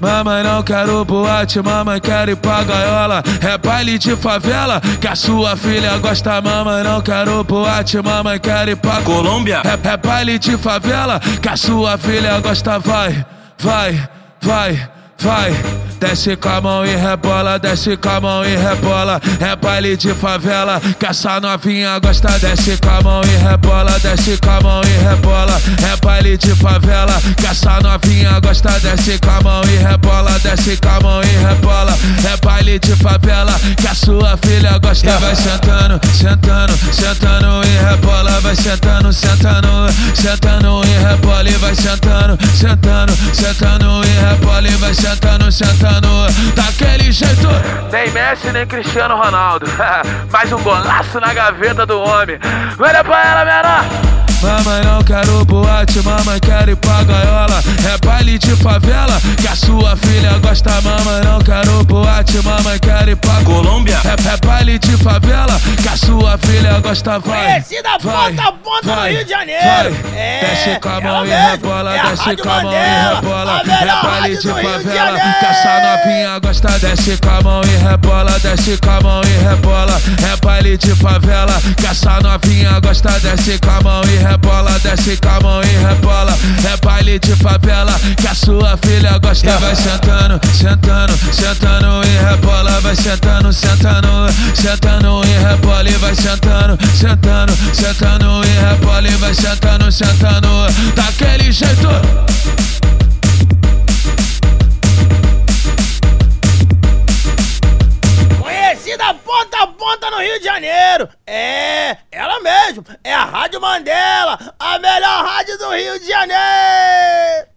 Mamãe não quero boate, mamãe quero ir pra gaiola. É baile de favela que a sua filha gosta. Mamãe não quero boate, mamãe quero ir pra Colômbia. É, é baile de favela que a sua filha gosta. Vai, vai, vai, vai. Desce com a mão e rebola, desce com a mão e rebola. É baile de favela que essa novinha gosta. Desce com a mão e rebola, desce com a mão e rebola. É baile de favela que essa novinha gosta. Desce com a mão e rebola, desce com a mão e rebola. É baile de favela que a sua filha gosta. Vai sentando, sentando, sentando e rebola. Vai sentando, sentando, sentando e rebola. E vai sentando, sentando, sentando vai sentando, sentando daquele jeito. Nem Messi, nem Cristiano Ronaldo. Mais um golaço na gaveta do homem. Olha pra ela, menor. Mamãe não quero boate, mamãe quero ir pra gaiola. É baile de favela que a sua filha gosta. Mamãe não quero boate, mamãe quero ir pra Colômbia. É, é baile de favela que a sua filha gosta. Vai, Conhecida vai, ponta a ponta vai, no Rio de Janeiro. vai. É, desce com a ela mão e mesmo. rebola, É a desce com a mão e rebola. É baile de de favela Janeiro. que essa novinha gosta. Desce com a mão e rebola, desce com a mão e rebola. É baile de favela que essa novinha gosta. Desce com a mão e rebola, desce com a mão e rebola. É baile de favela que a sua filha gosta. Vai sentando, sentando, sentando e rebola. Vai sentando, sentando, sentando e rebola. E vai sentando, sentando, sentando e rebola. E vai sentando, sentando daquele jeito. Conhecida ponta a ponta no Rio de Janeiro. É, ela mesmo. É a Rádio Mandela, a melhor rádio do Rio de Janeiro!